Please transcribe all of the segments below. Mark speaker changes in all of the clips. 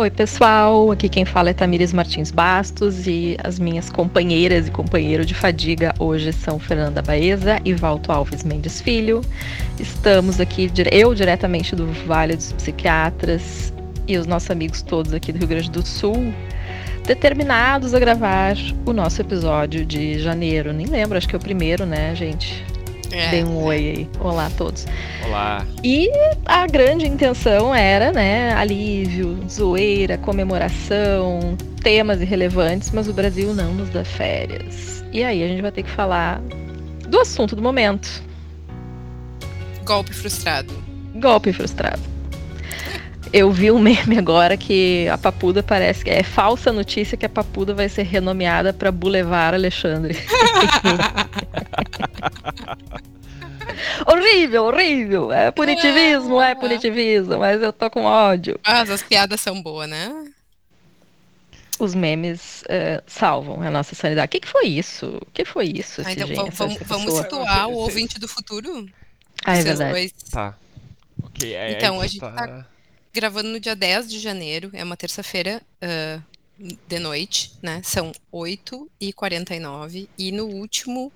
Speaker 1: Oi, pessoal. Aqui quem fala é Tamires Martins Bastos e as minhas companheiras e companheiro de fadiga hoje são Fernanda Baeza e Valto Alves Mendes Filho. Estamos aqui, eu diretamente do Vale dos Psiquiatras e os nossos amigos todos aqui do Rio Grande do Sul, determinados a gravar o nosso episódio de janeiro. Nem lembro, acho que é o primeiro, né, gente? É, Dê um oi aí. Olá a todos.
Speaker 2: Olá.
Speaker 1: E a grande intenção era, né, alívio, zoeira, comemoração, temas irrelevantes, mas o Brasil não nos dá férias. E aí a gente vai ter que falar do assunto do momento.
Speaker 3: Golpe frustrado.
Speaker 1: Golpe frustrado. Eu vi um meme agora que a Papuda parece que é falsa notícia que a Papuda vai ser renomeada para Boulevard Alexandre. horrível, horrível. É punitivismo, é punitivismo, mas eu tô com ódio.
Speaker 3: Mas as piadas são boas, né?
Speaker 1: Os memes uh, salvam a nossa sanidade. O que, que foi isso? O que foi isso?
Speaker 3: Ah, então, gente, vamos, vamos situar o ouvinte do futuro?
Speaker 1: Ah, é verdade. Dois.
Speaker 2: Tá. Ok,
Speaker 3: é, então, a gente tá... tá gravando no dia 10 de janeiro, é uma terça-feira uh, de noite, né? São 8h49. E no último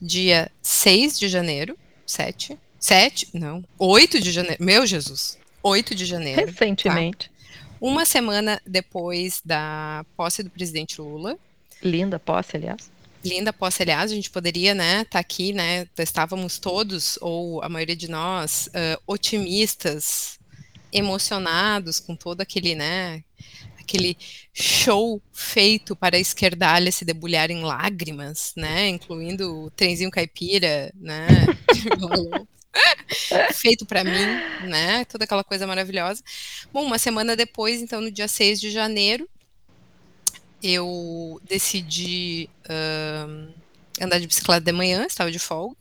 Speaker 3: dia 6 de janeiro, 7, 7, não, 8 de janeiro, meu Jesus, 8 de janeiro.
Speaker 1: Tá? Recentemente. Tá?
Speaker 3: Uma semana depois da posse do presidente Lula.
Speaker 1: Linda posse, aliás.
Speaker 3: Linda posse, aliás, a gente poderia, né, estar tá aqui, né, estávamos todos, ou a maioria de nós, uh, otimistas, emocionados com todo aquele, né, aquele show feito para a esquerdalha se debulhar em lágrimas, né, incluindo o trenzinho caipira, né, feito para mim, né, toda aquela coisa maravilhosa. Bom, uma semana depois, então, no dia 6 de janeiro, eu decidi uh, andar de bicicleta de manhã, estava de folga.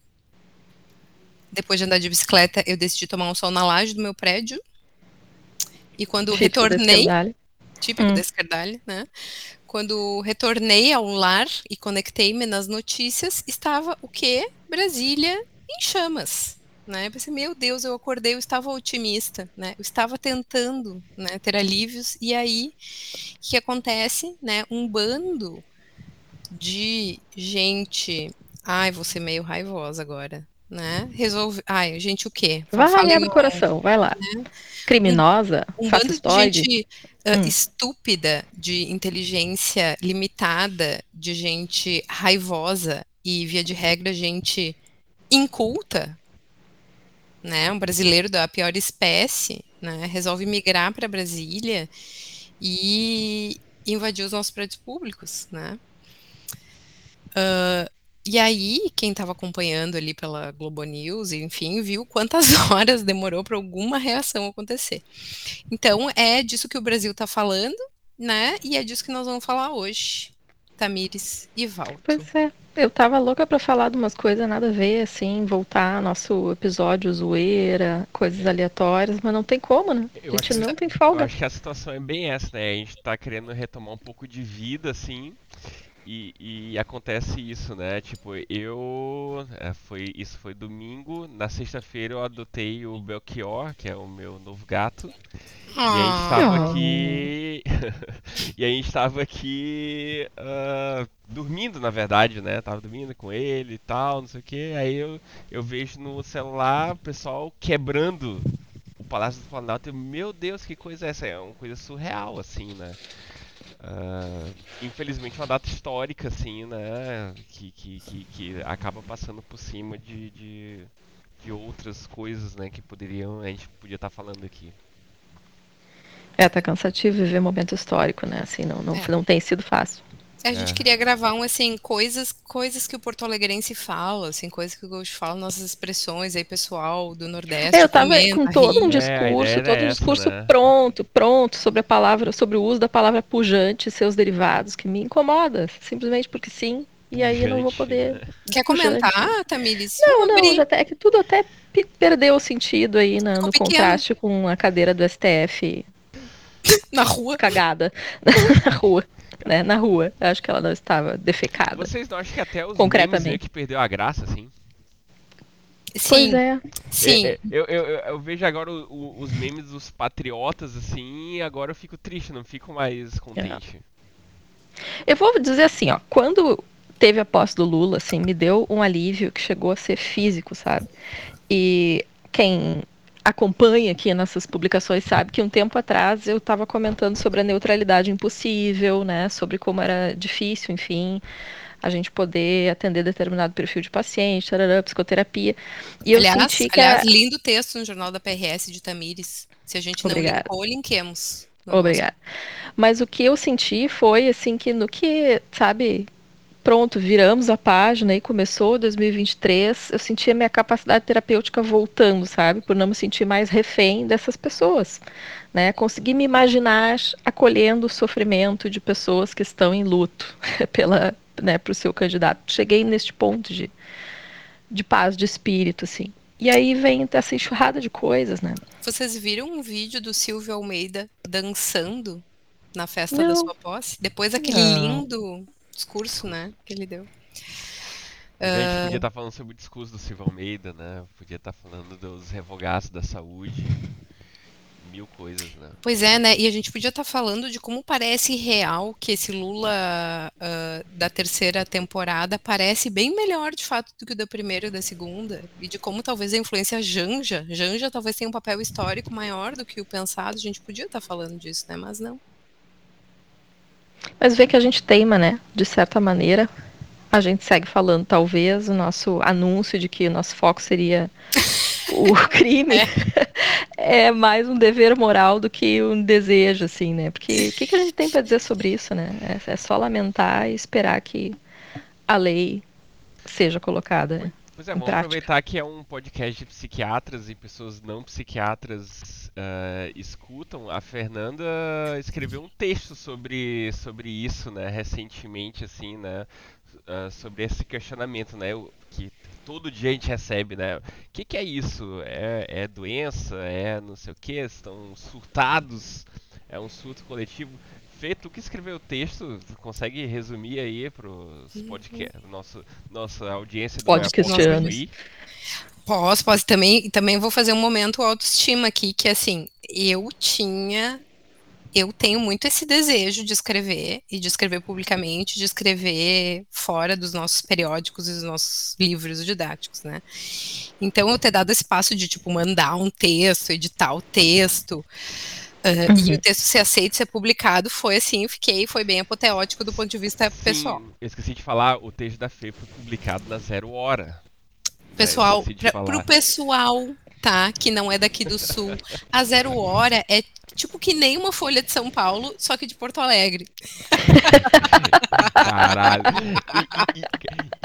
Speaker 3: Depois de andar de bicicleta, eu decidi tomar um sol na laje do meu prédio, e quando típico retornei, típico hum. da né? Quando retornei ao lar e conectei-me nas notícias, estava o quê? Brasília em chamas. Né? Eu pensei, meu Deus, eu acordei, eu estava otimista, né? Eu estava tentando né, ter alívios, e aí o que acontece? Né? Um bando de gente. Ai, vou ser meio raivosa agora né? Resolve. Ai, gente, o quê?
Speaker 1: Vai lá no coração, vai lá. Né? Criminosa, um, um bando de gente
Speaker 3: uh, hum. estúpida, de inteligência limitada, de gente raivosa e, via de regra, gente inculta, né? Um brasileiro da pior espécie, né? Resolve migrar para Brasília e invadir os nossos prédios públicos, né? Uh, e aí, quem estava acompanhando ali pela Globo News, enfim, viu quantas horas demorou para alguma reação acontecer. Então, é disso que o Brasil está falando, né? E é disso que nós vamos falar hoje. Tamires e Valdo.
Speaker 1: Pois é. Eu tava louca para falar de umas coisas nada a ver, assim, voltar nosso episódio zoeira, coisas aleatórias, mas não tem como, né? A gente não tem folga.
Speaker 2: Eu acho que a situação é bem essa, né? A gente tá querendo retomar um pouco de vida, assim, e, e, acontece isso, né? Tipo, eu. É, foi, isso foi domingo. Na sexta-feira eu adotei o Belchior, que é o meu novo gato. E a gente estava ah. aqui. e a gente estava aqui. Uh, dormindo, na verdade, né? Tava dormindo com ele e tal, não sei o que. Aí eu, eu vejo no celular o pessoal quebrando o Palácio do Planalto. Meu Deus, que coisa é essa? É uma coisa surreal, assim, né? Uh, infelizmente uma data histórica assim, né, que, que, que, que acaba passando por cima de, de, de, outras coisas, né, que poderiam, a gente podia estar tá falando aqui.
Speaker 1: É, tá cansativo viver momento histórico, né, assim, não, não, é. não tem sido fácil.
Speaker 3: A gente é. queria gravar um, assim, coisas, coisas que o Porto Alegrense fala, assim, coisas que o Ghost fala, nossas expressões aí, pessoal do Nordeste.
Speaker 1: É, eu tava comenta, com todo um discurso, é, todo um discurso né? pronto, pronto, sobre a palavra, sobre o uso da palavra pujante e seus derivados, que me incomoda, simplesmente porque sim. E aí eu não vou poder. Né?
Speaker 3: Quer comentar, Tamires?
Speaker 1: Não, não, já até, é que tudo até perdeu o sentido aí na, no pequeno. contraste com a cadeira do STF.
Speaker 3: Na rua.
Speaker 1: Cagada. na rua né, na rua. Eu acho que ela não estava defecada.
Speaker 2: Vocês não acham que até os concretamente que perdeu a graça, assim?
Speaker 3: Sim,
Speaker 1: Pois é.
Speaker 3: sim.
Speaker 2: É, é, eu, eu, eu- eu vejo agora o- o- os memes dos patriotas, assim, e agora eu fico triste, não fico mais contente.
Speaker 1: Eu vou dizer assim, ó, quando teve a posse do Lula, assim, me deu um alívio que chegou a ser físico, sabe? E quem acompanha aqui nossas publicações sabe que um tempo atrás eu estava comentando sobre a neutralidade impossível, né? Sobre como era difícil, enfim, a gente poder atender determinado perfil de paciente, tarará, psicoterapia. E eu
Speaker 3: aliás,
Speaker 1: senti que
Speaker 3: aliás
Speaker 1: a...
Speaker 3: lindo texto no Jornal da PRS de Tamires. Se a gente não
Speaker 1: Obrigada.
Speaker 3: linkemos. no nosso-
Speaker 1: Obrigada. Mas o que eu senti foi assim que no que, sabe, pronto, viramos a página e começou 2023, eu senti a minha capacidade terapêutica voltando, sabe? Por não me sentir mais refém dessas pessoas, né? Consegui me imaginar acolhendo o sofrimento de pessoas que estão em luto pela, né, pro seu candidato. Cheguei neste ponto de de paz de espírito, assim. E aí vem essa enxurrada de coisas, né?
Speaker 3: Vocês viram um vídeo do Silvio Almeida dançando na festa da
Speaker 1: Não.
Speaker 3: sua posse? Depois daquele
Speaker 1: Não.
Speaker 3: lindo discurso, né, que ele deu.
Speaker 2: A
Speaker 3: Ah.
Speaker 2: gente podia estar falando sobre o discurso do Silvio Almeida, né? Podia estar falando dos revogados da saúde. Mil coisas, né?
Speaker 3: Pois é, né? E a gente podia estar falando de como parece real que esse Lula ah, da terceira temporada parece bem melhor, de fato, do que o da primeira e da segunda. E de como talvez a influência Janja, Janja talvez tenha um papel histórico maior do que o pensado. A gente podia estar falando disso, né? Mas não.
Speaker 1: Mas vê que a gente teima, né? De certa maneira. A gente segue falando, talvez, o nosso anúncio de que o nosso foco seria o crime é. mais um dever moral do que um desejo, assim, né? Porque o que, que a gente tem para dizer sobre isso, né? É, é só lamentar e esperar que a lei seja colocada.
Speaker 2: Pois é,
Speaker 1: Em
Speaker 2: vamos
Speaker 1: prática.
Speaker 2: aproveitar que é um podcast de psiquiatras e pessoas não psiquiatras ah, escutam. A Fernanda escreveu um texto sobre, sobre isso, né, recentemente, assim, né, ah, sobre esse questionamento, né, o- que todo dia a gente recebe, né, o que, que é isso? É, é doença? É não sei o que? Estão surtados? É um surto coletivo? Fê, tu que escreveu o texto, tu consegue resumir aí pros podcasts, nosso, nossa audiência do
Speaker 1: Podcastianos.
Speaker 3: Posso, posso. Também, também vou fazer um momento autoestima aqui, que assim, eu tinha. Eu tenho muito esse desejo de escrever, e de escrever publicamente, de escrever fora dos nossos periódicos e dos nossos livros didáticos, né? Então, eu ter dado esse passo de, tipo, mandar um texto, editar o texto, e
Speaker 1: Uhum.
Speaker 3: o texto ser aceito, ser publicado, foi assim, eu fiquei, foi bem apoteótico do ponto de vista pessoal.
Speaker 2: Sim, eu esqueci de falar, o texto da Fê foi publicado na Zero Hora. Eu
Speaker 3: Pessoal, pra,
Speaker 2: falar.
Speaker 3: pro pessoal, tá, que não é daqui do sul, a Zero Hora é tipo que nem uma Folha de São Paulo, só que de Porto Alegre.
Speaker 2: Caralho.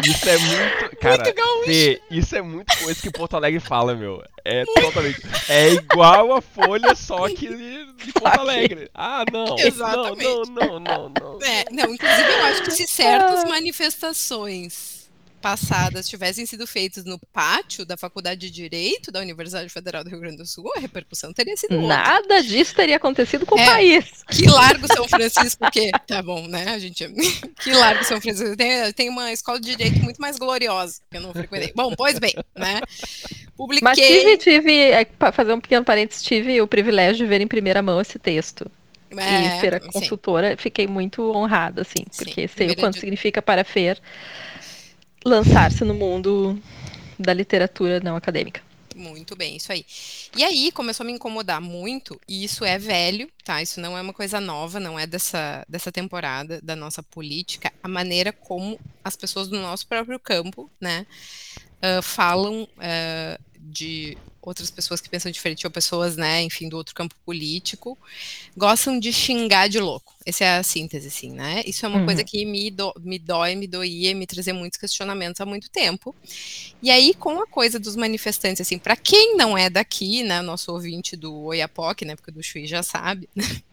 Speaker 2: Isso é muito. Cara,
Speaker 3: Muito gaúcho.
Speaker 2: Fê, isso é muito coisa que Porto Alegre fala, meu. É totalmente. É igual a Folha, só que de, de Porto Alegre. Ah, não.
Speaker 3: Exatamente.
Speaker 2: Não, não, não, não, não.
Speaker 3: É, não, inclusive eu acho que se certas manifestações passadas tivessem sido feitas no pátio da Faculdade de Direito da Universidade Federal do Rio Grande do Sul, a repercussão teria sido outra.
Speaker 1: Nada disso teria acontecido com
Speaker 3: É.
Speaker 1: o país.
Speaker 3: Que largo São Francisco, que tá bom, né? A gente que largo São Francisco. Tem, tem uma escola de direito muito mais gloriosa que eu não frequentei. Bom, pois bem, né? Publiquei.
Speaker 1: Mas tive, tive, é, para fazer um pequeno parênteses, tive o privilégio de ver em primeira mão esse texto.
Speaker 3: É,
Speaker 1: e ser a
Speaker 3: sim.
Speaker 1: consultora, fiquei muito honrada, assim,
Speaker 3: Sim,
Speaker 1: porque sei o quanto
Speaker 3: de-
Speaker 1: significa para a Fer lançar-se no mundo da literatura não acadêmica.
Speaker 3: Muito bem, isso aí. E aí começou a me incomodar muito, e isso é velho, tá? Isso não é uma coisa nova, não é dessa, dessa temporada da nossa política, a maneira como as pessoas do nosso próprio campo, né, ah, falam ah, de outras pessoas que pensam diferente, ou pessoas, né, enfim, do outro campo político, gostam de xingar de louco. Essa é a síntese, assim, né? Isso é uma
Speaker 1: Uhum.
Speaker 3: coisa que me, do, me dói, me doía, me trazia muitos questionamentos há muito tempo. E aí, com a coisa dos manifestantes, assim, para quem não é daqui, né, nosso ouvinte do Oiapoque, né, porque o do Chuí já sabe,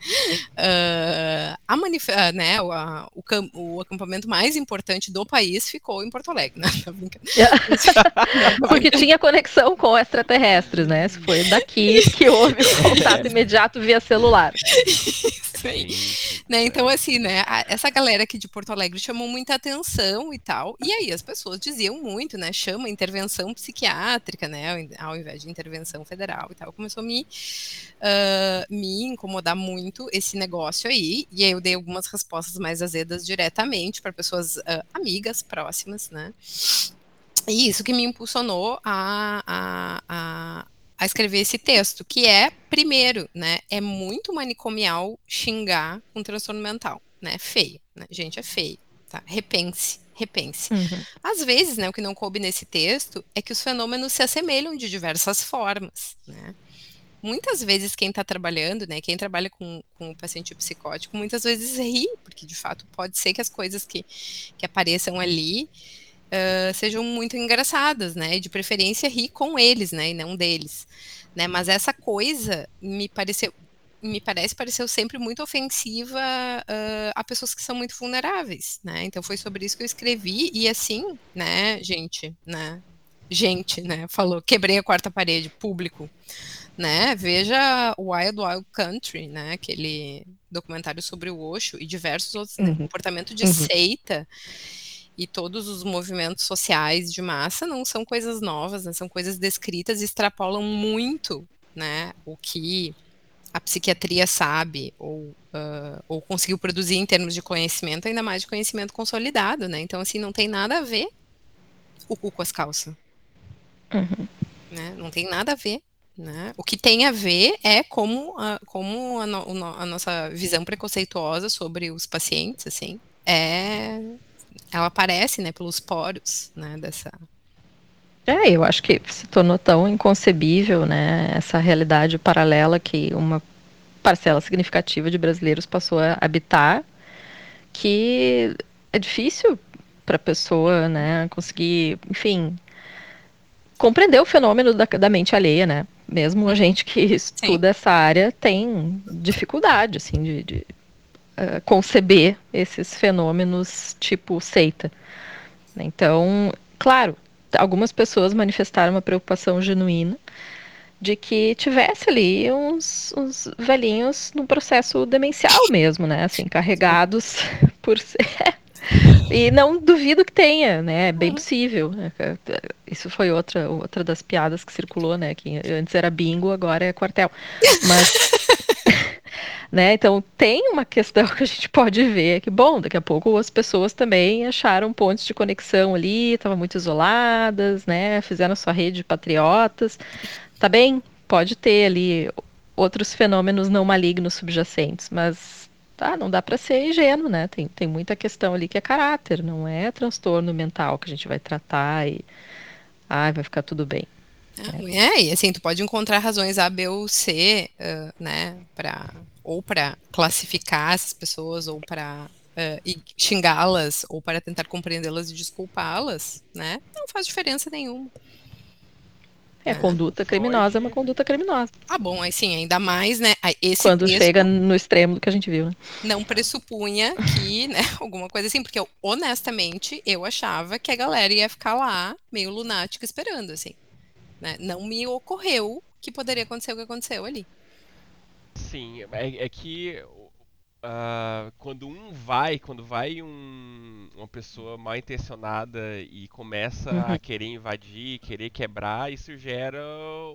Speaker 3: ah, a manif ah, né, o, a- o, cam- o acampamento mais importante do país ficou em Porto Alegre, né? Brincando.
Speaker 1: Porque tinha conexão com né? Foi daqui que houve o contato imediato via celular.
Speaker 3: né? Então, assim, né? Essa galera aqui de Porto Alegre chamou muita atenção e tal. E aí as pessoas diziam muito, né? Chama intervenção psiquiátrica, né? Ao invés de intervenção federal e tal. Começou a me, uh, me incomodar muito esse negócio aí. E aí eu dei algumas respostas mais azedas diretamente para pessoas uh, amigas, próximas, né? E isso que me impulsionou a, a, a a escrever esse texto, que é, primeiro, né, é muito manicomial xingar um transtorno mental, né, feio, né, gente, é feio, tá, repense, repense. Uhum. Às vezes, né, o que não coube nesse texto é que os fenômenos se assemelham de diversas formas, né, muitas vezes quem está trabalhando, né, quem trabalha com, com o paciente psicótico, muitas vezes ri, porque de fato pode ser que as coisas que, que apareçam ali uh, sejam muito engraçadas, né? De preferência rir com eles, né? E não deles, né? Mas essa coisa me pareceu me parece pareceu sempre muito ofensiva uh, a pessoas que são muito vulneráveis, né? Então foi sobre isso que eu escrevi e assim, né, gente, né? Gente, né? Falou, quebrei a quarta parede, público, né? Veja Wild Wild Country, né? Aquele documentário sobre o Osho e diversos outros né? uhum. né? comportamento de uhum. seita e todos os movimentos sociais de massa não são coisas novas, né, são coisas descritas e extrapolam muito né, o que a psiquiatria sabe ou, uh, ou conseguiu produzir em termos de conhecimento, ainda mais de conhecimento consolidado, né? Então, assim, não tem nada a ver o cu com as calças. Uhum. Né? Não tem nada a ver. Né? O que tem a ver é como, a, como a, no, a nossa visão preconceituosa sobre os pacientes, assim, é ela aparece, né, pelos poros, né, dessa
Speaker 1: é, eu acho que se tornou tão inconcebível, né, essa realidade paralela que uma parcela significativa de brasileiros passou a habitar, que é difícil para a pessoa, né, conseguir, enfim, compreender o fenômeno da, da mente alheia, né? Mesmo a gente que estuda Sim. essa área tem dificuldade, assim, de, de uh, conceber esses fenômenos tipo seita. Então, claro, algumas pessoas manifestaram uma preocupação genuína de que tivesse ali uns, uns velhinhos num processo demencial mesmo, né? Assim, carregados por ser. E não duvido que tenha, né? É bem uhum. possível. Isso foi outra, outra das piadas que circulou, né? Que antes era bingo, agora é quartel. Mas né? Então tem uma questão que a gente pode ver que, bom, daqui a pouco as pessoas também acharam pontos de conexão ali, estavam muito isoladas, né? Fizeram sua rede de patriotas. Tá bem, pode ter ali outros fenômenos não malignos subjacentes, mas tá, não dá para ser ingênuo, né? Tem, tem muita questão ali que é caráter, não é transtorno mental que a gente vai tratar e ai, vai ficar tudo bem.
Speaker 3: É, é e assim, tu pode encontrar razões A, B ou C, uh, né, para ou para classificar essas pessoas, ou para uh, xingá-las, ou para tentar compreendê-las e desculpá-las, né? Não faz diferença nenhuma.
Speaker 1: É, conduta criminosa é uma conduta criminosa.
Speaker 3: Ah, bom, assim, ainda mais, né?
Speaker 1: Esse Quando chega no extremo do que a gente viu, né?
Speaker 3: Não pressupunha que, né, alguma coisa assim, porque eu, honestamente, eu achava que a galera ia ficar lá, meio lunática, esperando, assim. Né? Não me ocorreu que poderia acontecer o que aconteceu ali.
Speaker 2: Sim, é, é que uh, quando um vai, quando vai um, uma pessoa mal intencionada e começa uhum. a querer invadir, querer quebrar, isso gera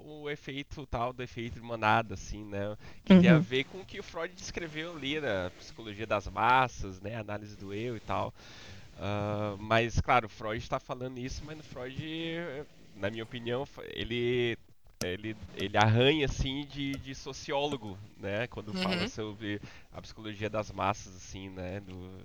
Speaker 2: o efeito tal do efeito de manada, assim, né? Que uhum. tem a uhum. ver com o que o Freud descreveu ali na psicologia das massas, né? Análise do eu e tal. Uh, mas, claro, Freud está falando isso, mas no Freud, na minha opinião, ele ele, ele arranha assim de, de sociólogo, né? Quando uhum. fala sobre a psicologia das massas, assim, né? Do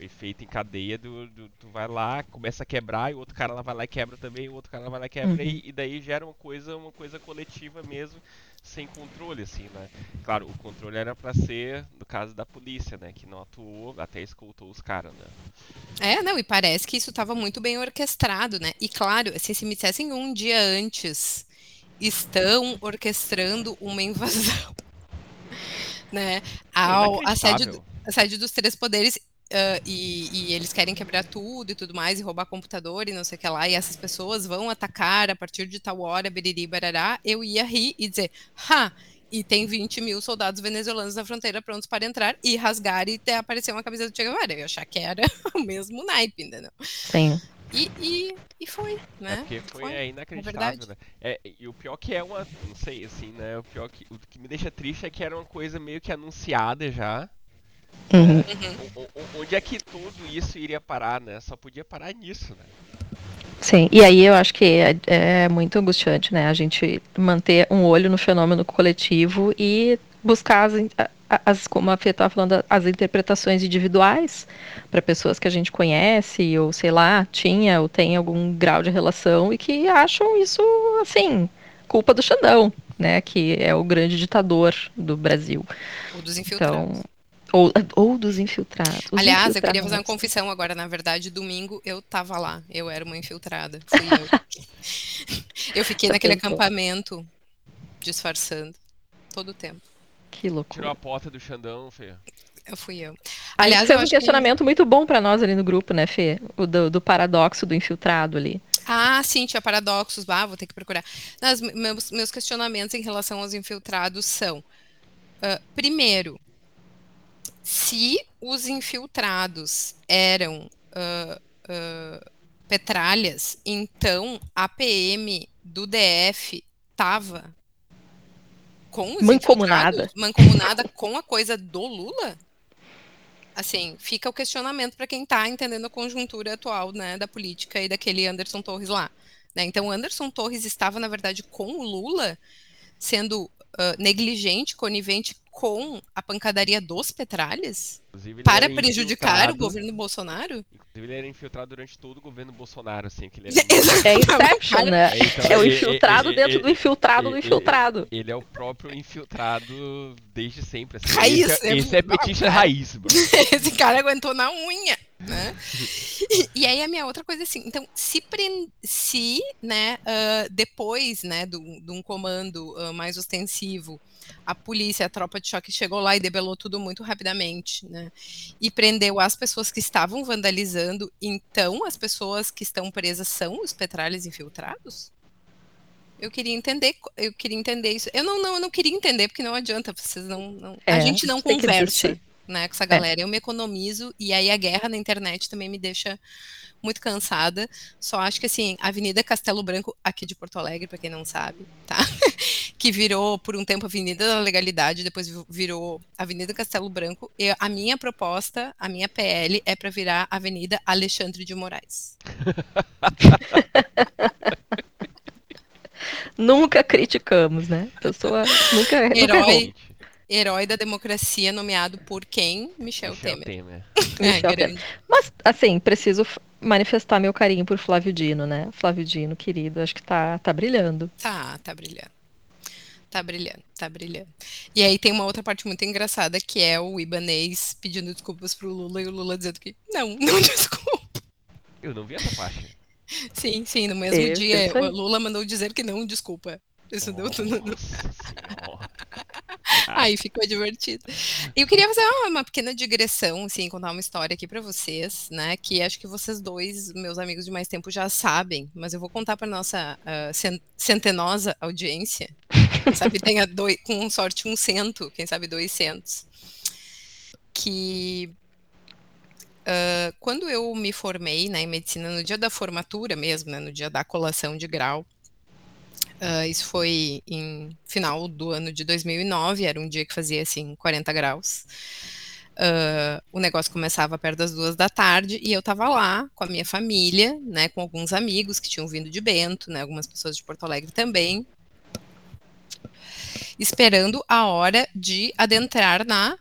Speaker 2: efeito em cadeia do, do, tu vai lá, começa a quebrar, e o outro cara lá vai lá e quebra também, o outro cara vai lá e quebra, uhum. e, e, daí gera uma coisa, uma coisa coletiva mesmo, sem controle, assim, né? Claro, o controle era para ser, no caso da polícia, né? Que não atuou, até escoltou os caras, né?
Speaker 3: É, não, e parece que isso estava muito bem orquestrado, né? E claro, assim, se me dissessem um dia antes estão orquestrando uma invasão. né? Ao, a, sede, a sede dos três poderes Uh, e, e, eles querem quebrar tudo e tudo mais, e roubar computador e não sei o que lá, e essas pessoas vão atacar a partir de tal hora, beriri, barará, eu ia rir e dizer, ha, e tem 20 mil soldados venezuelanos na fronteira prontos para entrar e rasgar e aparecer uma camisa do Che Guevara. Eu ia achar que era o mesmo naipe, entendeu?
Speaker 1: Sim.
Speaker 3: E, e, e foi, né?
Speaker 2: É porque foi,
Speaker 3: Foi,
Speaker 2: é inacreditável,
Speaker 3: verdade.
Speaker 2: né? É, e o pior que é uma. Não sei, assim, né? O pior que. O que me deixa triste é que era uma coisa meio que anunciada já.
Speaker 1: Uhum.
Speaker 2: O- o- o- onde é que tudo isso iria parar, né? Só podia parar nisso, né?
Speaker 1: Sim, e aí eu acho que é, é muito angustiante, né? A gente manter um olho no fenômeno coletivo e buscar as, as como a Fê estava falando, as interpretações individuais para pessoas que a gente conhece, ou sei lá, tinha ou tem algum grau de relação e que acham isso, assim, culpa do Xandão, né? Que é o grande ditador do Brasil.
Speaker 3: O dos infiltrados.
Speaker 1: Então, ou, ou dos infiltrados. Os
Speaker 3: Aliás, eu queria fazer uma
Speaker 1: infiltrados.
Speaker 3: confissão agora. Na verdade, domingo eu tava lá. Eu era uma infiltrada. Fui eu. eu fiquei naquele acampamento disfarçando todo o tempo.
Speaker 1: Que
Speaker 2: Tirou
Speaker 1: loucura.
Speaker 2: a porta do Xandão, Fê.
Speaker 3: Eu fui eu.
Speaker 1: Aliás,
Speaker 3: eu
Speaker 1: um
Speaker 3: acho que-
Speaker 1: questionamento muito bom pra nós ali no grupo, né, Fê? O do, do paradoxo do infiltrado ali.
Speaker 3: Ah, sim, tinha paradoxos. Ah, vou ter que procurar. Os meus, meus questionamentos em relação aos infiltrados são: ah, primeiro, se os infiltrados eram ah, ah, petralhas, então a PM do DF estava com os
Speaker 1: Mancomunada.
Speaker 3: mancomunada com a coisa do Lula? Assim, fica o questionamento para quem está entendendo a conjuntura atual, né, da política e daquele Anderson Torres lá. né? Então, o Anderson Torres estava, na verdade, com o Lula, sendo ah, negligente, conivente com a pancadaria dos petralhas para
Speaker 2: era
Speaker 3: prejudicar o governo Bolsonaro?
Speaker 2: Inclusive, ele era infiltrado durante todo o governo Bolsonaro, assim. Que ele
Speaker 1: É Inception, né?
Speaker 2: então,
Speaker 1: É o infiltrado
Speaker 2: ele-
Speaker 1: dentro
Speaker 2: ele-
Speaker 1: do infiltrado do
Speaker 2: ele-
Speaker 1: infiltrado.
Speaker 2: Ele é o próprio infiltrado desde sempre. Assim.
Speaker 3: Raiz,
Speaker 2: esse é,
Speaker 3: é
Speaker 2: esse é petista raiz, bro.
Speaker 3: Esse cara aguentou na unha, né? E, aí a minha outra coisa é assim, então se, pren- se né, ah, depois, né, do- de um comando ah, mais ostensivo, a polícia, a tropa de choque chegou lá e debelou tudo muito rapidamente, né? E prendeu as pessoas que estavam vandalizando, então as pessoas que estão presas são os petralhas infiltrados? Eu queria entender, eu queria entender isso. Eu não, não, eu não queria entender, porque não adianta, vocês não. não- a
Speaker 1: É,
Speaker 3: gente não conversa. Né, com essa galera. Eu me economizo e aí a guerra na internet também me deixa muito cansada. Só acho que assim, Avenida Castelo Branco, aqui de Porto Alegre, para quem não sabe, tá? que virou por um tempo Avenida da Legalidade, depois vi- virou Avenida Castelo Branco. E a minha proposta, a minha PL é para virar Avenida Alexandre de Moraes.
Speaker 1: Nunca criticamos, né? Pessoa nunca, nunca
Speaker 3: Herói.
Speaker 1: errou.
Speaker 3: Herói da democracia nomeado por quem? Michel,
Speaker 2: Michel
Speaker 3: Temer.
Speaker 2: Temer.
Speaker 3: É,
Speaker 1: Michel Temer. Mas, assim, preciso manifestar meu carinho por Flávio Dino, né? Flávio Dino, querido, acho que tá, tá brilhando.
Speaker 3: Tá, tá brilhando. Tá brilhando, tá brilhando. E aí tem uma outra parte muito engraçada que é o Ibanês pedindo desculpas pro Lula e o Lula dizendo que não, não desculpa.
Speaker 2: Eu não vi essa parte.
Speaker 3: Sim, sim, no mesmo dia o Lula mandou dizer que não desculpa. Isso deu tudo.
Speaker 2: Nossa senhora.
Speaker 3: Aí ficou divertido. Eu queria fazer uma, pequena digressão, assim, contar uma história aqui pra vocês, né? Que acho que vocês dois, meus amigos de mais tempo, já sabem, mas eu vou contar pra nossa cen- centenosa audiência. Quem sabe tenha dois, com sorte um cento, quem sabe dois centos. Que ah, quando eu me formei né, em medicina, no dia da formatura mesmo, né, no dia da colação de grau, ah, isso foi em final do ano de 2009, era um dia que fazia assim 40 graus. Ah, o negócio começava perto das duas da tarde e eu estava lá com a minha família, né, com alguns amigos que tinham vindo de Bento, né, algumas pessoas de Porto Alegre também, esperando a hora de adentrar na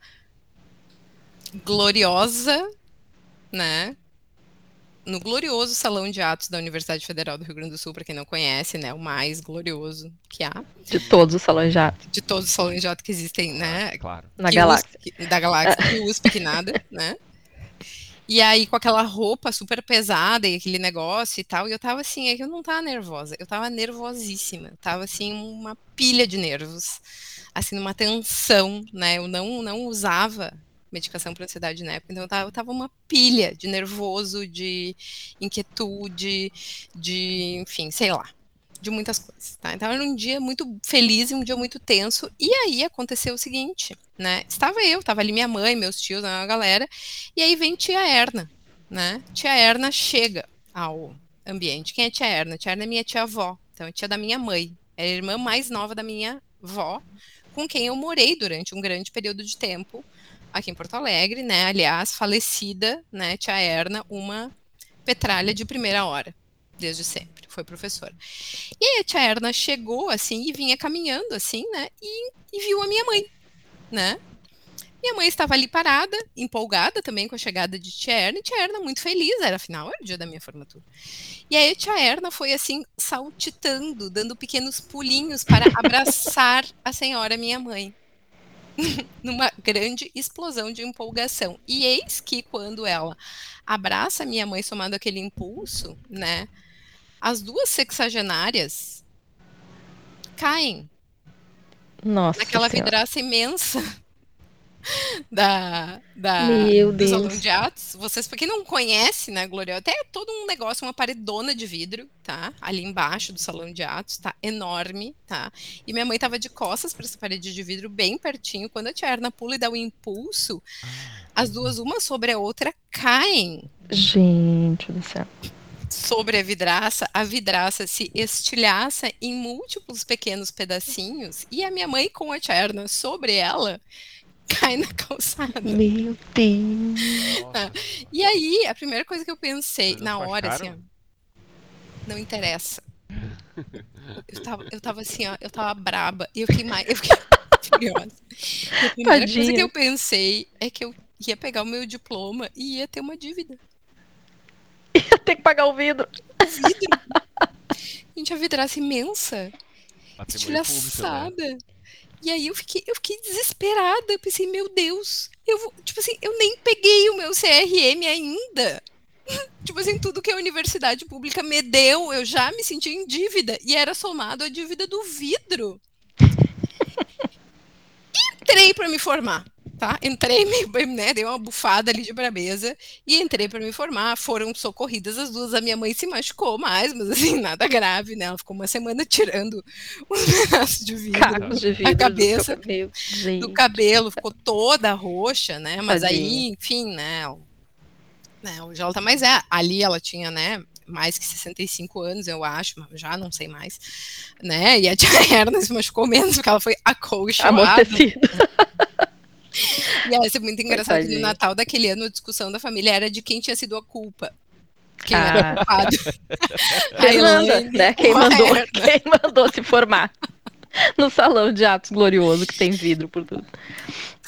Speaker 3: gloriosa, né, no glorioso salão de atos da Universidade Federal do Rio Grande do Sul, para quem não conhece, né, o mais glorioso que há
Speaker 1: De todos os salões já
Speaker 3: de todos os salões de ato que existem, né?
Speaker 2: Claro.
Speaker 1: na galáxia.
Speaker 3: USP, da galáxia, que USP que nada, né? E aí, com aquela roupa super pesada e aquele negócio e tal, e eu tava assim, é que eu não tava nervosa, eu tava nervosíssima, tava assim, uma pilha de nervos, assim, numa tensão, né? Eu não, não usava medicação para ansiedade na época, então eu tava, eu tava uma pilha de nervoso, de inquietude, de, enfim, sei lá. de muitas coisas, tá? Então era um dia muito feliz e um dia muito tenso. E aí aconteceu o seguinte, né? Estava eu, estava ali minha mãe, meus tios, a galera, e aí vem tia Erna, né? Tia Erna chega ao ambiente. Quem é tia Erna? Tia Erna é minha tia-avó, então é tia da minha mãe, é a irmã mais nova da minha avó, com quem eu morei durante um grande período de tempo aqui em Porto Alegre, né? Aliás, falecida, né, tia Erna, uma petralha de primeira hora, desde sempre, foi professora. E aí a tia Erna chegou assim e vinha caminhando assim, né? E, e viu a minha mãe, né? Minha mãe estava ali parada, empolgada também com a chegada de tia Erna, e tia Erna muito feliz, era afinal era o dia da minha formatura. E aí a tia Erna foi assim, saltitando, dando pequenos pulinhos para abraçar a senhora minha mãe. numa grande explosão de empolgação. E eis que quando ela abraça minha mãe, somando aquele impulso, né? As duas sexagenárias caem
Speaker 1: Nossa
Speaker 3: naquela
Speaker 1: senhora.
Speaker 3: vidraça imensa da, da
Speaker 1: Meu
Speaker 3: do
Speaker 1: Deus.
Speaker 3: salão de atos. Vocês, pra quem não conhece, né, Glória, até é todo um negócio, uma paredona de vidro, tá? Ali embaixo do salão de atos, tá? Enorme, tá? E minha mãe tava de costas para essa parede de vidro, bem pertinho. Quando a tia Erna pula e dá o impulso, as duas, uma sobre a outra, caem
Speaker 1: Gente do céu.
Speaker 3: sobre a vidraça, a vidraça se estilhaça em múltiplos pequenos pedacinhos e a minha mãe com a tia Erna sobre ela cai na calçada.
Speaker 1: Meu Deus.
Speaker 2: Nossa.
Speaker 3: E aí, a primeira coisa que eu pensei
Speaker 2: não
Speaker 3: na hora, assim, ó, não interessa. Eu tava, eu tava assim, ó, eu tava braba e eu fiquei mais, eu fiquei furiosa. A primeira coisa que
Speaker 1: Tadinha.
Speaker 3: eu pensei é que eu ia pegar o meu diploma e ia ter uma dívida.
Speaker 1: Tem que pagar o vidro.
Speaker 3: Vidro. Gente, a vidraça imensa.
Speaker 2: Público, né?
Speaker 3: E aí eu fiquei, eu fiquei desesperada. Eu pensei, meu Deus, eu vou. Tipo assim, eu nem peguei o meu CRM ainda. Tipo assim, tudo que a universidade pública me deu, eu já me senti em dívida. E era somado a dívida do vidro. Entrei para me formar. Tá? Entrei, me, né, dei uma bufada ali de brabeza e entrei para me formar. Foram socorridas as duas. A minha mãe se machucou mais, mas assim, nada grave, né? Ela ficou uma semana tirando os pedaços de vidro
Speaker 1: de vidro. do
Speaker 3: cabeça
Speaker 1: seu cabelo. Gente.
Speaker 3: do cabelo, ficou toda roxa, né? Mas aí,
Speaker 1: Tadinha.
Speaker 3: enfim, né? o- né, Hoje ela tá mais é, ali ela tinha, né, mais que 65 anos, eu acho, mas já não sei mais, né? E a tia Erna se machucou menos porque ela foi acolchoada.
Speaker 1: Amortecido.
Speaker 3: E isso é muito engraçado que no. Natal daquele ano a discussão da família era de quem tinha sido a culpa. Quem
Speaker 1: Ah.
Speaker 3: era culpado. A
Speaker 1: Fernanda,
Speaker 3: Elaine
Speaker 1: né? Quem mandou, quem mandou se formar no salão de atos glorioso que tem vidro por tudo.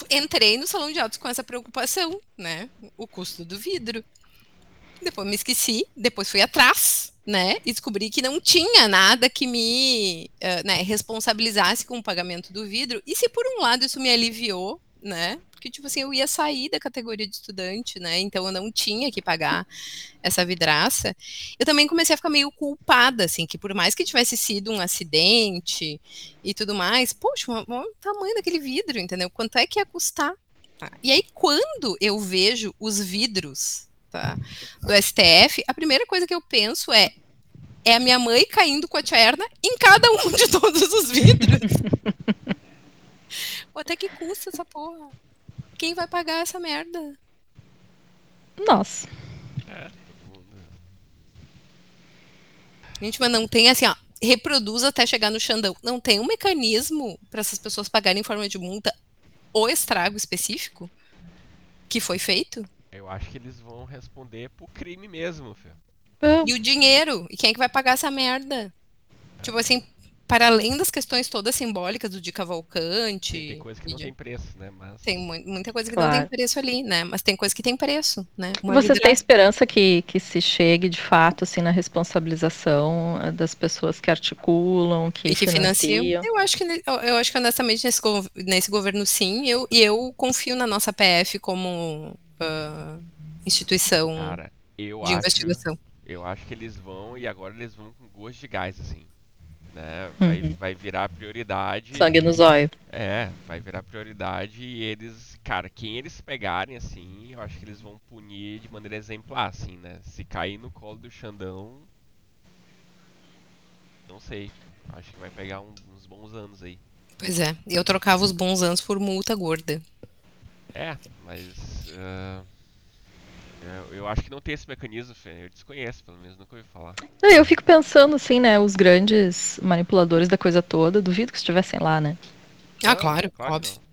Speaker 3: entrei no salão de autos com essa preocupação, né? O custo do vidro. Depois me esqueci, depois fui atrás, né? E descobri que não tinha nada que me eh, né, responsabilizasse com o pagamento do vidro. E se por um lado isso me aliviou, né? Porque, tipo assim, eu ia sair da categoria de estudante, né? Então eu não tinha que pagar essa vidraça. Eu também comecei a ficar meio culpada, assim, que por mais que tivesse sido um acidente e tudo mais, poxa, o tamanho daquele vidro, entendeu? Quanto é que ia custar? Tá? E aí, quando eu vejo os vidros tá, do STF, a primeira coisa que eu penso é é a minha mãe caindo com a tia Erna em cada um de todos os vidros. Até que custa essa porra? Quem vai pagar essa merda?
Speaker 1: Nossa.
Speaker 2: É, todo mundo-
Speaker 3: Gente, mas não tem assim, ó, reproduz até chegar no Xandão. Não tem um mecanismo para essas pessoas pagarem em forma de multa o estrago específico que foi feito?
Speaker 2: Eu acho que eles vão responder pro crime mesmo, filho.
Speaker 3: E o dinheiro? E quem é que vai pagar essa merda? Tipo assim, para além das questões todas simbólicas do de Cavalcante.
Speaker 2: Tem, tem coisa que não
Speaker 3: de-
Speaker 2: tem preço, né? Mas.
Speaker 3: tem mu- muita coisa que não
Speaker 1: Claro.
Speaker 3: tem preço ali, né? Mas tem coisa que tem preço, né? Uma
Speaker 1: Vocês
Speaker 3: vidra-
Speaker 1: têm esperança que, que se chegue de fato assim na responsabilização eh, das pessoas que articulam, que,
Speaker 3: e que financiam.
Speaker 1: financiam?
Speaker 3: Eu acho que eu, eu acho que honestamente nesse, gov- nesse governo sim, eu, e eu confio na nossa PF como ah, instituição
Speaker 2: Cara, eu
Speaker 3: de
Speaker 2: acho.
Speaker 3: investigação.
Speaker 2: Eu acho que eles vão e agora eles vão com gosto de gás, assim. Né? Vai,
Speaker 1: Uhum.
Speaker 2: vai virar prioridade.
Speaker 1: Sangue no zóio.
Speaker 2: É, vai virar prioridade e eles, cara, quem eles pegarem, assim, eu acho que eles vão punir de maneira exemplar, assim, né? Se cair no colo do Xandão. não sei. Acho que vai pegar um, uns bons anos aí.
Speaker 3: Pois é, eu trocava os bons anos por multa gorda.
Speaker 2: É, mas. Uh, eu, eu, acho que não tem esse mecanismo, Fê. Eu desconheço, pelo menos, nunca ouvi falar.
Speaker 1: Eu fico pensando, assim, né? Os grandes manipuladores da coisa toda, duvido que estivessem lá, né?
Speaker 3: Ah, claro, claro óbvio.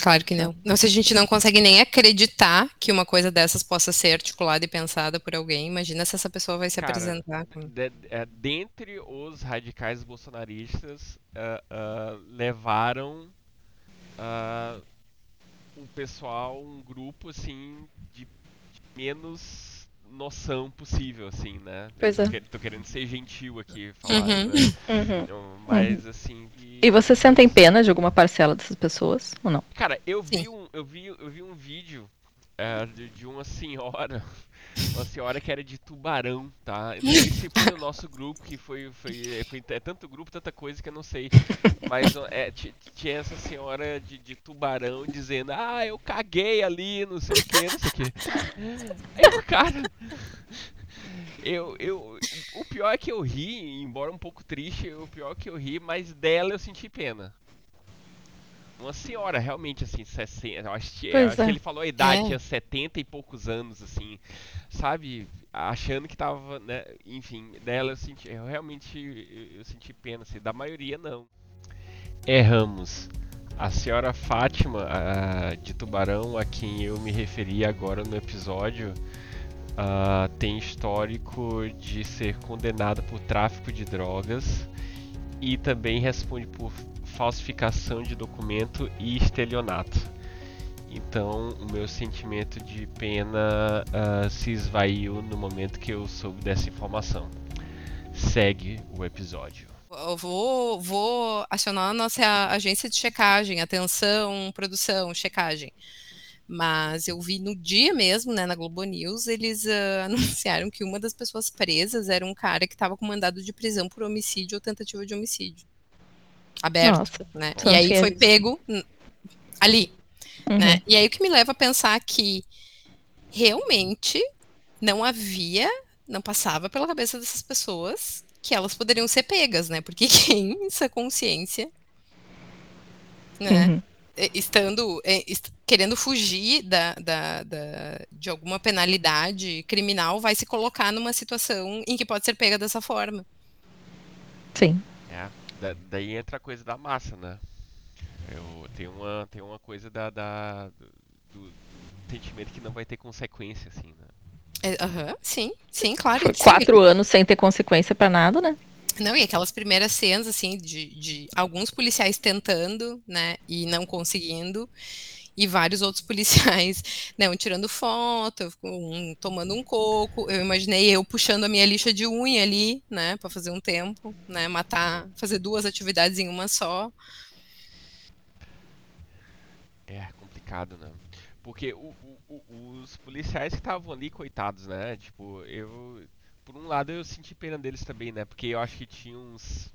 Speaker 3: Claro que não. Não, se a gente não consegue nem acreditar que uma coisa dessas possa ser articulada e pensada por alguém, imagina se essa pessoa vai se Cara, apresentar.
Speaker 2: Com... De, é, dentre os radicais bolsonaristas, uh, uh, levaram uh, um pessoal, um grupo assim de, de menos noção possível, assim, né?
Speaker 1: Pois é.
Speaker 2: Tô querendo ser gentil aqui, falar, uhum. né? Uhum. Então, mas, uhum. assim...
Speaker 1: E... e você sentem pena de alguma parcela dessas pessoas, ou não?
Speaker 2: Cara, eu vi, um, eu vi, eu vi um vídeo é, de, de uma senhora uma senhora que era de tubarão, tá? não sei se foi no nosso grupo, que foi, foi, foi, é tanto grupo, tanta coisa que eu não sei. Mas é, tinha essa senhora de, de, tubarão dizendo, ah, eu caguei ali, não sei o que, não sei o que. Aí, cara. Eu, eu, o pior é que eu ri, embora um pouco triste, o pior é que eu ri, mas dela eu senti pena uma senhora, realmente, assim, 60. Eu acho, que, acho é. que ele falou a idade, é. tinha 70 e poucos anos, assim, sabe? Achando que tava, né? Enfim, dela eu senti. Eu realmente eu senti pena, assim, da maioria não. Erramos. A senhora Fátima a, de Tubarão, a quem eu me referi agora no episódio, a, tem histórico de ser condenada por tráfico de drogas e também responde por falsificação de documento e estelionato. Então, o meu sentimento de pena uh, se esvaiu no momento que eu soube dessa informação. Segue o episódio.
Speaker 3: Eu vou, vou acionar a nossa agência de checagem, atenção, produção, checagem. Mas eu vi no dia mesmo, né, na Globo News, eles uh, anunciaram que uma das pessoas presas era um cara que estava com mandado de prisão por homicídio ou tentativa de homicídio aberto, Nossa, né? E aí foi pego ali, uhum. né? E aí o que me leva a pensar que realmente não havia, não passava pela cabeça dessas pessoas que elas poderiam ser pegas, né? Porque quem essa consciência, né? Uhum. Estando est querendo fugir da, da, da, de alguma penalidade criminal, vai se colocar numa situação em que pode ser pega dessa forma.
Speaker 1: Sim.
Speaker 2: Da, daí entra a coisa da massa, né? Eu, tem, uma, tem uma coisa da, da do, do, sentimento que não vai ter consequência, assim, né?
Speaker 3: Uhum, sim, sim, claro.
Speaker 1: Foi quatro sim. anos sem ter consequência para nada, né?
Speaker 3: Não, e aquelas primeiras cenas, assim, de, de alguns policiais tentando, né, e não conseguindo, e vários outros policiais, né, um tirando foto, um tomando um coco. Eu imaginei eu puxando a minha lixa de unha ali, né, para fazer um tempo, né, matar, fazer duas atividades em uma só.
Speaker 2: É complicado, né? Porque o, o, os policiais que estavam ali, coitados, né? Tipo, eu. Por um lado eu senti pena deles também, né? Porque eu acho que tinha uns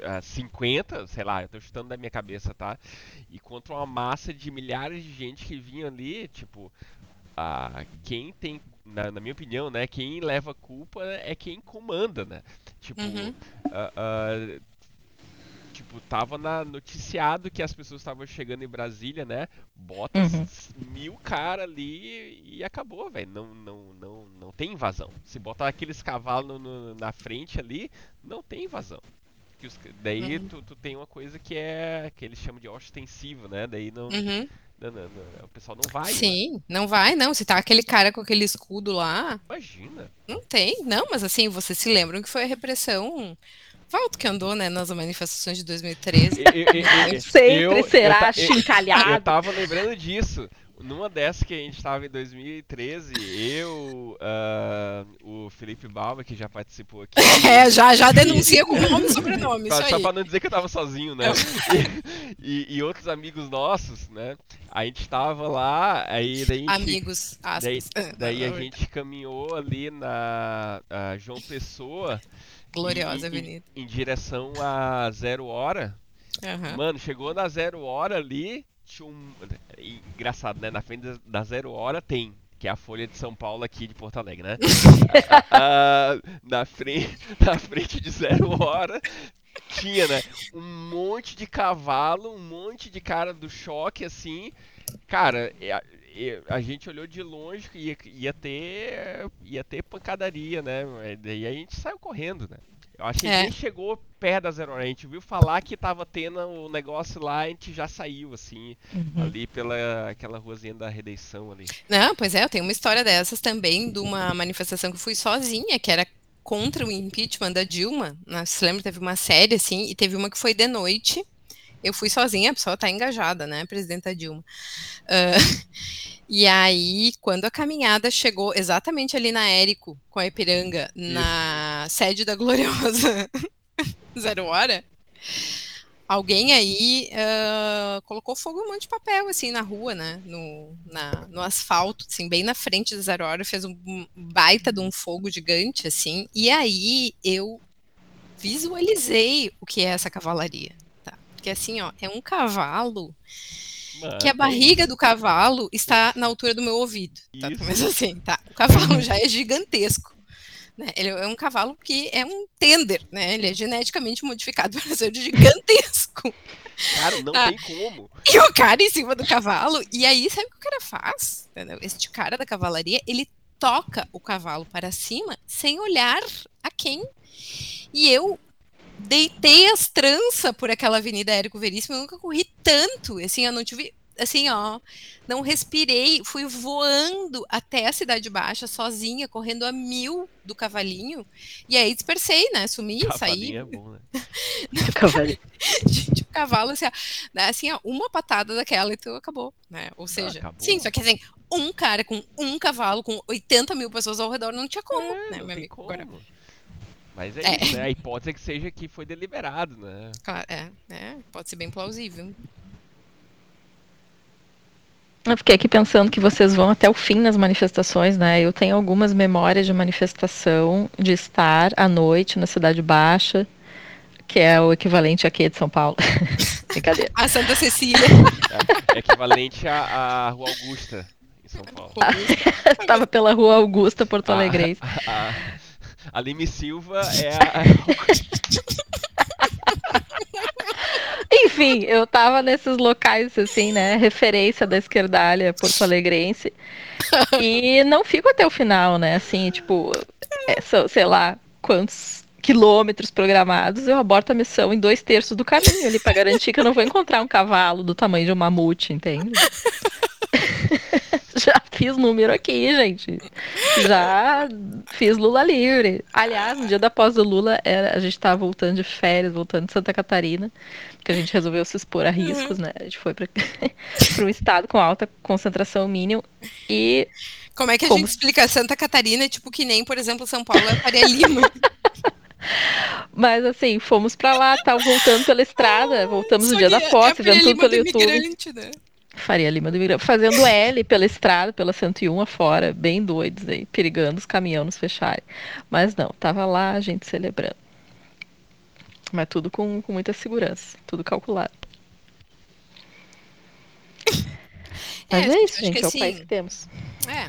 Speaker 2: uh, 50, sei lá, eu tô chutando da minha cabeça, tá? E contra uma massa de milhares de gente que vinha ali, tipo, uh, quem tem, na, na, minha opinião, né, quem leva culpa é quem comanda, né? Tipo, uhum. uh, tipo, tava na noticiado que as pessoas estavam chegando em Brasília, né? Bota uhum. mil cara ali e acabou, velho. Não, não, não, não tem invasão. Se botar aqueles cavalos no, na frente ali, não tem invasão. Que os, daí uhum. tu, tu, tem uma coisa que é que eles chamam de ostensivo, né? Daí não, uhum. não, não, não, o pessoal não vai.
Speaker 3: Sim, né? não vai, não. Se tá aquele cara com aquele escudo lá.
Speaker 2: Imagina.
Speaker 3: Não tem, não, mas assim, vocês se lembram que foi a repressão. Valdo que andou, né, nas manifestações de 2013. Eu,
Speaker 1: eu, eu, Sempre será chincalhado.
Speaker 2: Eu tava lembrando disso numa dessas que a gente estava em 2013, eu, uh, o Felipe Balba, que já participou aqui.
Speaker 3: É, já, já denuncia com nome e sobrenome.
Speaker 2: Só, só pra não dizer que eu tava sozinho, né? E, e, e, outros amigos nossos, né? A gente estava lá, aí daí. Gente,
Speaker 3: amigos,
Speaker 2: aspas. Daí, daí a gente caminhou ali na João Pessoa.
Speaker 3: Gloriosa avenida.
Speaker 2: Em, em, direção a zero hora. Uhum. Mano, chegou na zero hora ali tinha um. Engraçado, né? Na frente da zero hora tem que é a Folha de São Paulo aqui de Porto Alegre, né? Ah, na, frente, na frente de Zero Hora tinha, né? Um monte de cavalo, um monte de cara do choque, assim. Cara, a, gente olhou de longe que ia, ia, ter, ia ter pancadaria, né? E a gente saiu correndo, né? Eu acho que é. nem chegou perto da Zero Hora. A gente viu falar que tava tendo o negócio lá, a gente já saiu, assim, uhum. ali pela aquela ruazinha da redenção ali.
Speaker 3: Não, pois é, eu tenho uma história dessas também, de uma manifestação que eu fui sozinha, que era contra o impeachment da Dilma. Você lembra, teve uma série, assim, e teve uma que foi de noite. Eu fui sozinha, a pessoa tá engajada, né, presidenta Dilma. Uh, e aí, quando a caminhada chegou exatamente ali na Érico, com a Ipiranga, na sede da Gloriosa Zero Hora, alguém aí uh, colocou fogo em um monte de papel, assim, na rua, né? No, na, no asfalto, assim, bem na frente da Zero Hora, fez um baita de um fogo gigante, assim. E aí eu visualizei o que é essa cavalaria? Porque assim, ó, é um cavalo Mano. que a barriga do cavalo está na altura do meu ouvido, tá? Mas assim, tá? O cavalo já é gigantesco. Né? Ele é um cavalo que é um tender, né? Ele é geneticamente modificado para ser gigantesco.
Speaker 2: Cara, não ah, tem como.
Speaker 3: E o cara em cima do cavalo. E aí, sabe o que o cara faz? Entendeu? Este cara da cavalaria, ele toca o cavalo para cima sem olhar a quem. E eu deitei as tranças por aquela avenida Érico Veríssimo, eu nunca corri tanto, assim, eu não tive assim, ó, não respirei, fui voando até a Cidade Baixa, sozinha, correndo a mil do cavalinho, e aí dispersei, né, sumi, saí. É bom, né? cavalinho. Gente, o cavalo, assim, ó, né, assim, ó, uma patada daquela e tu acabou, né, ou seja, ah, sim, só que assim, um cara com um cavalo, com 80 mil pessoas ao redor, não tinha como, é, né, meu amigo? Como. Agora,
Speaker 2: mas é, é, isso, né? A hipótese é que seja que foi deliberado, né?
Speaker 3: Claro, é, é, pode ser bem plausível.
Speaker 1: Eu fiquei aqui pensando que vocês vão até o fim nas manifestações, né? Eu tenho algumas memórias de manifestação, de estar à noite na Cidade Baixa, que é o equivalente aqui de São Paulo. Brincadeira.
Speaker 3: A Santa Cecília.
Speaker 2: É, é equivalente à, à Rua Augusta, em São Paulo.
Speaker 1: Estava pela Rua Augusta, Porto Alegre.
Speaker 2: A, a, a Lime Silva é a.
Speaker 1: Enfim, eu tava nesses locais, assim, né? Referência da esquerdalha porto alegrense. e não fico até o final, né? Assim, tipo, é, sei lá quantos quilômetros programados, eu aborto a missão em dois terços do caminho ali para garantir que eu não vou encontrar um cavalo do tamanho de um mamute, entende? Já fiz número aqui, gente. Já fiz Lula livre. Aliás, no dia da pós do Lula, a gente estava voltando de férias, voltando de Santa Catarina, que a gente resolveu se expor a riscos, uhum. né? A gente foi para um estado com alta concentração mínimo e
Speaker 3: como é que a Como? gente explica Santa Catarina, tipo que nem, por exemplo, São Paulo é Faria Lima?
Speaker 1: Mas assim, fomos para lá, tal, voltando pela estrada, voltamos no dia da posse, é vendo tudo pelo YouTube. Né? Faria Lima do Imigrante, fazendo L pela estrada, pela 101 afora, bem doidos aí, perigando os caminhões nos fecharem. Mas não, tava lá a gente celebrando. Mas tudo com, com muita segurança, tudo calculado. Mas é, é isso, gente, é o assim, país que temos.
Speaker 3: É.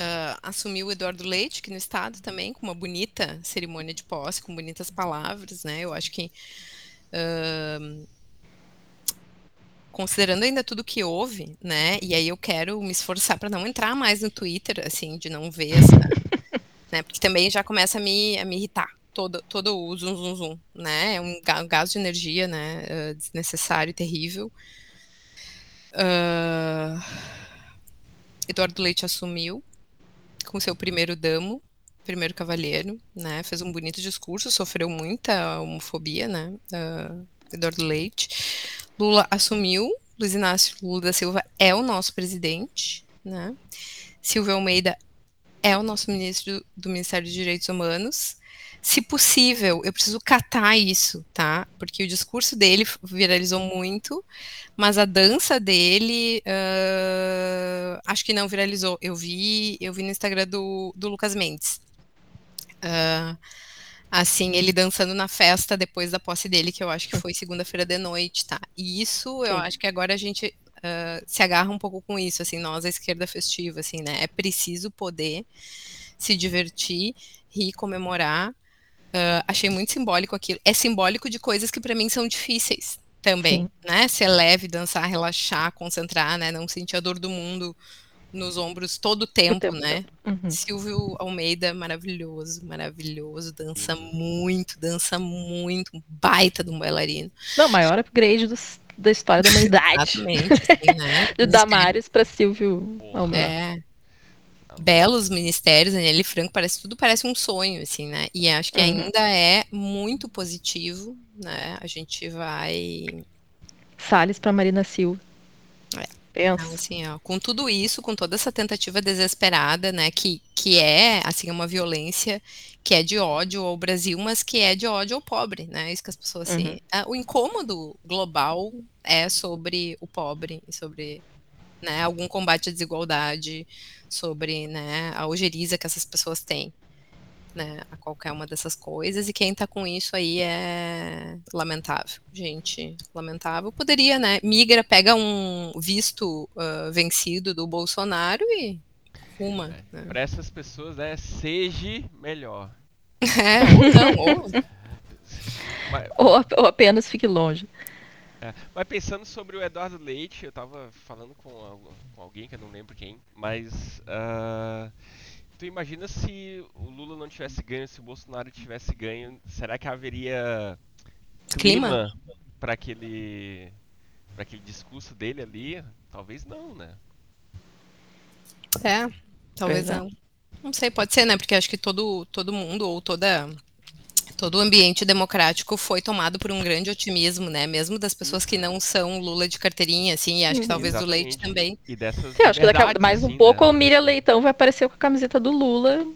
Speaker 3: Uh, assumiu o Eduardo Leite aqui no estado também, com uma bonita cerimônia de posse, com bonitas palavras, né? Eu acho que uh, considerando ainda tudo que houve, né? E aí eu quero me esforçar para não entrar mais no Twitter, assim, de não ver essa, né? Porque também já começa a me, a me irritar todo, todo o zoom, zoom, zoom, né? É um gasto de energia, né? Uh, desnecessário terrível. Uh, Eduardo Leite assumiu com seu primeiro damo, primeiro cavalheiro, né? Fez um bonito discurso, sofreu muita homofobia, né? Uh, Eduardo Leite. Lula assumiu, Luiz Inácio Lula da Silva é o nosso presidente, né? Silvio Almeida é o nosso ministro do Ministério dos Direitos Humanos. Se possível, eu preciso catar isso, tá? Porque o discurso dele viralizou muito, mas a dança dele uh, acho que não viralizou. Eu vi, eu vi no Instagram do, do Lucas Mendes. Uh, assim, ele dançando na festa depois da posse dele, que eu acho que foi segunda-feira de noite, tá? E isso, Sim. eu acho que agora a gente uh, se agarra um pouco com isso, assim, nós, a esquerda festiva, assim, né? É preciso poder se divertir, rir, comemorar. Uh, achei muito simbólico aquilo. É simbólico de coisas que para mim são difíceis também, Sim. né? Ser leve, dançar, relaxar, concentrar, né? Não sentir a dor do mundo nos ombros todo o tempo, tempo né? Uhum. Silvio Almeida, maravilhoso, maravilhoso, dança muito, dança muito, um baita de um bailarino.
Speaker 1: Não, maior upgrade dos, da história da humanidade.
Speaker 3: Exatamente, sim, né?
Speaker 1: De Damares para Silvio Almeida.
Speaker 3: É. Belos ministérios, Daniele Franco, parece tudo parece um sonho, assim, né? E acho que uhum. ainda é muito positivo, né? A gente vai.
Speaker 1: Salles para Marina Silva.
Speaker 3: Pensa. Então, assim, ó, com tudo isso, com toda essa tentativa desesperada, né, que, que é, assim, uma violência que é de ódio ao Brasil, mas que é de ódio ao pobre, né, isso que as pessoas, assim, uhum. é, o incômodo global é sobre o pobre, sobre, né, algum combate à desigualdade, sobre, né, a ojeriza que essas pessoas têm né, a qualquer uma dessas coisas, e quem tá com isso aí é lamentável, gente, lamentável. Poderia, né, migra, pega um visto uh, vencido do Bolsonaro e uma.
Speaker 2: É, né? Para essas pessoas é seja melhor.
Speaker 3: É, ou não, ou...
Speaker 1: Mas... ou, ou apenas fique longe.
Speaker 2: É, mas pensando sobre o Eduardo Leite, eu tava falando com, com alguém que eu não lembro quem, mas uh, tu imagina se o Lula não tivesse ganho, se o Bolsonaro tivesse ganho, será que haveria clima, clima? para aquele para aquele discurso dele ali? Talvez não, né?
Speaker 3: É, talvez é. não. Não sei, pode ser, né? Porque acho que todo todo mundo ou toda todo o ambiente democrático foi tomado por um grande otimismo, né? Mesmo das pessoas que não são Lula de carteirinha, assim, e acho que talvez do Leite também.
Speaker 2: E dessas
Speaker 1: Eu acho que daqui a, mais um assim, pouco né? o Miriam Leitão vai aparecer com a camiseta do Lula.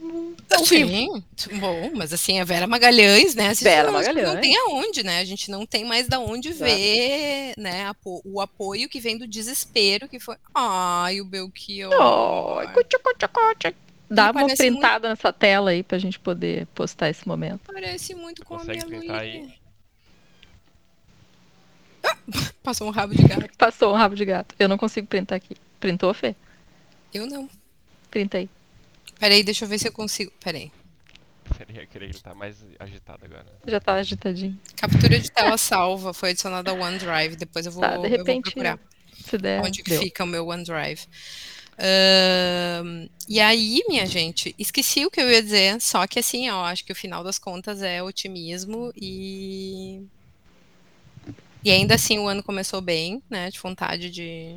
Speaker 3: Sim, bom, mas assim, a Vera Magalhães, né?
Speaker 1: Vera Magalhães.
Speaker 3: Não tem aonde, né? A gente não tem mais da onde ver, né? O apoio que vem do desespero, que foi, ai, o Belchior.
Speaker 1: Oh, cutia, cutia, cutia. Dá uma printada muito... nessa tela aí pra gente poder postar esse momento.
Speaker 3: Parece muito com
Speaker 2: Consegue
Speaker 3: a minha
Speaker 2: printar aí?
Speaker 3: Ah, passou um rabo de gato.
Speaker 1: Passou um rabo de gato. Eu não consigo printar aqui. Printou, Fê?
Speaker 3: Eu não.
Speaker 1: Printa aí.
Speaker 3: Peraí, deixa eu ver se eu consigo. Peraí.
Speaker 2: Peraí, eu queria ele tá mais agitado agora.
Speaker 1: Já tá agitadinho.
Speaker 3: Captura de tela salva. Foi adicionada ao OneDrive. Depois eu vou,
Speaker 1: tá, de repente,
Speaker 3: eu vou procurar.
Speaker 1: Se der,
Speaker 3: onde que fica o meu OneDrive. Uh, e aí, minha gente, esqueci o que eu ia dizer, só que assim, ó, acho que o final das contas é otimismo e. E ainda assim o ano começou bem, né? De vontade de.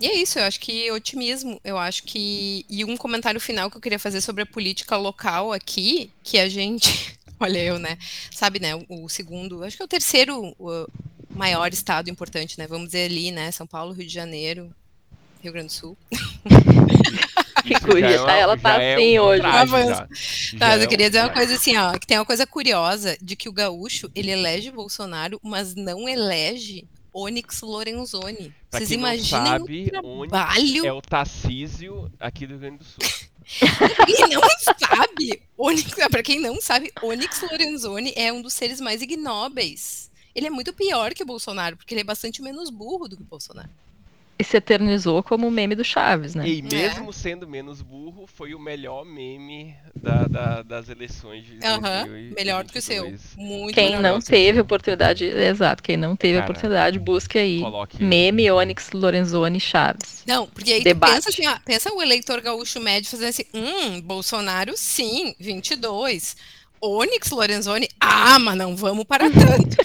Speaker 3: E é isso, eu acho que otimismo, eu acho que. E um comentário final que eu queria fazer sobre a política local aqui, que a gente. Olha eu, né? Sabe, né? O segundo, acho que é o terceiro maior estado importante, né? Vamos dizer ali, né? São Paulo, Rio de Janeiro, Rio Grande do Sul.
Speaker 1: que curiosa, é ela tá é assim um hoje.
Speaker 3: Traje, tá, eu é queria dizer uma coisa assim, ó, que tem uma coisa curiosa de que o gaúcho, ele elege Bolsonaro, mas não elege Onyx Lorenzoni.
Speaker 2: Pra
Speaker 3: Vocês
Speaker 2: imaginem
Speaker 3: sabe, o trabalho...
Speaker 2: é o Tarcísio aqui do Rio Grande do Sul.
Speaker 3: quem não sabe, Onyx, para quem não sabe, Onyx Lorenzoni é um dos seres mais ignóbeis. Ele é muito pior que o Bolsonaro, porque ele é bastante menos burro do que o Bolsonaro
Speaker 1: e se eternizou como o meme do Chaves, né?
Speaker 2: E mesmo é. sendo menos burro, foi o melhor meme da, da, das eleições de
Speaker 3: uhum, melhor do que o seu.
Speaker 1: Muito quem não teve oportunidade, exato, quem não teve Cara, oportunidade, busque aí coloque... meme Onyx Lorenzoni Chaves.
Speaker 3: Não, porque aí pensa assim, ó, pensa o eleitor gaúcho médio fazendo assim, hum, Bolsonaro sim, 22. Onyx Lorenzoni, ah, mas não vamos para tanto.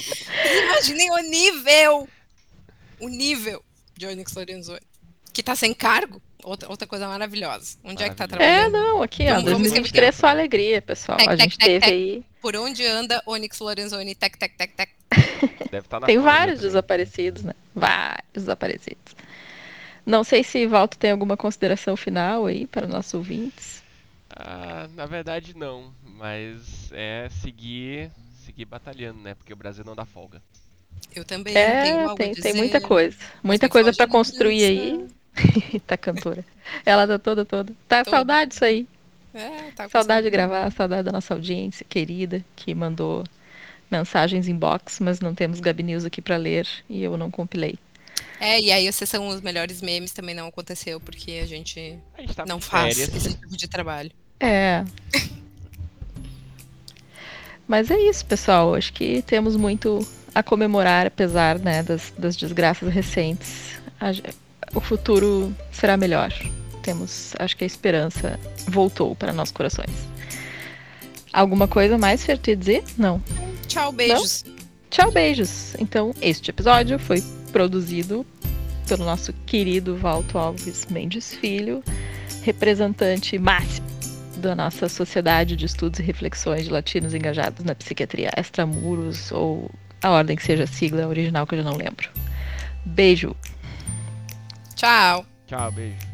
Speaker 3: Imaginem o nível o nível de Onyx Lorenzoni, que tá sem cargo, outra, outra coisa maravilhosa. Onde é que tá trabalhando?
Speaker 1: É, não, aqui, ó, 2023 é só alegria, pessoal. Tec, a gente tec, teve tec, aí...
Speaker 3: Por onde anda Onyx Lorenzoni, tec, tec, tec, tec.
Speaker 2: Deve estar tá na
Speaker 1: Tem vários também. desaparecidos, né? Vários desaparecidos. Não sei se Valto tem alguma consideração final aí para nossos ouvintes.
Speaker 2: Ah, na verdade não, mas é seguir, seguir batalhando, né? Porque o Brasil não dá folga.
Speaker 3: Eu também é, tenho algo
Speaker 1: tem,
Speaker 3: a dizer.
Speaker 1: tem muita coisa. Muita coisa para construir aí. tá cantora. Ela tá toda, toda. Tá toda. saudade disso aí.
Speaker 3: É, tá
Speaker 1: saudade de gravar, saudade da nossa audiência querida que mandou mensagens inbox, mas não temos Gabi News aqui para ler e eu não compilei.
Speaker 3: É, e aí a sessão Os Melhores Memes também não aconteceu, porque a gente,
Speaker 2: A gente tá
Speaker 3: não faz
Speaker 2: férias.
Speaker 3: esse tipo de trabalho.
Speaker 1: É. Mas é isso, pessoal. Acho que temos muito a comemorar, apesar né, das, das desgraças recentes. A o futuro será melhor. Temos, acho que a esperança voltou para nossos corações. Alguma coisa mais, Fer, ia dizer? Não.
Speaker 3: Tchau, beijos.
Speaker 1: Tchau, beijos. Então, este episódio foi produzido pelo nosso querido Valto Alves Mendes Filho, representante máximo da nossa Sociedade de Estudos e Reflexões de Latinos Engajados na Psiquiatria Extramuros, ou a ordem que seja a sigla original que eu já não lembro. Beijo!
Speaker 3: Tchau.
Speaker 2: Tchau, beijo.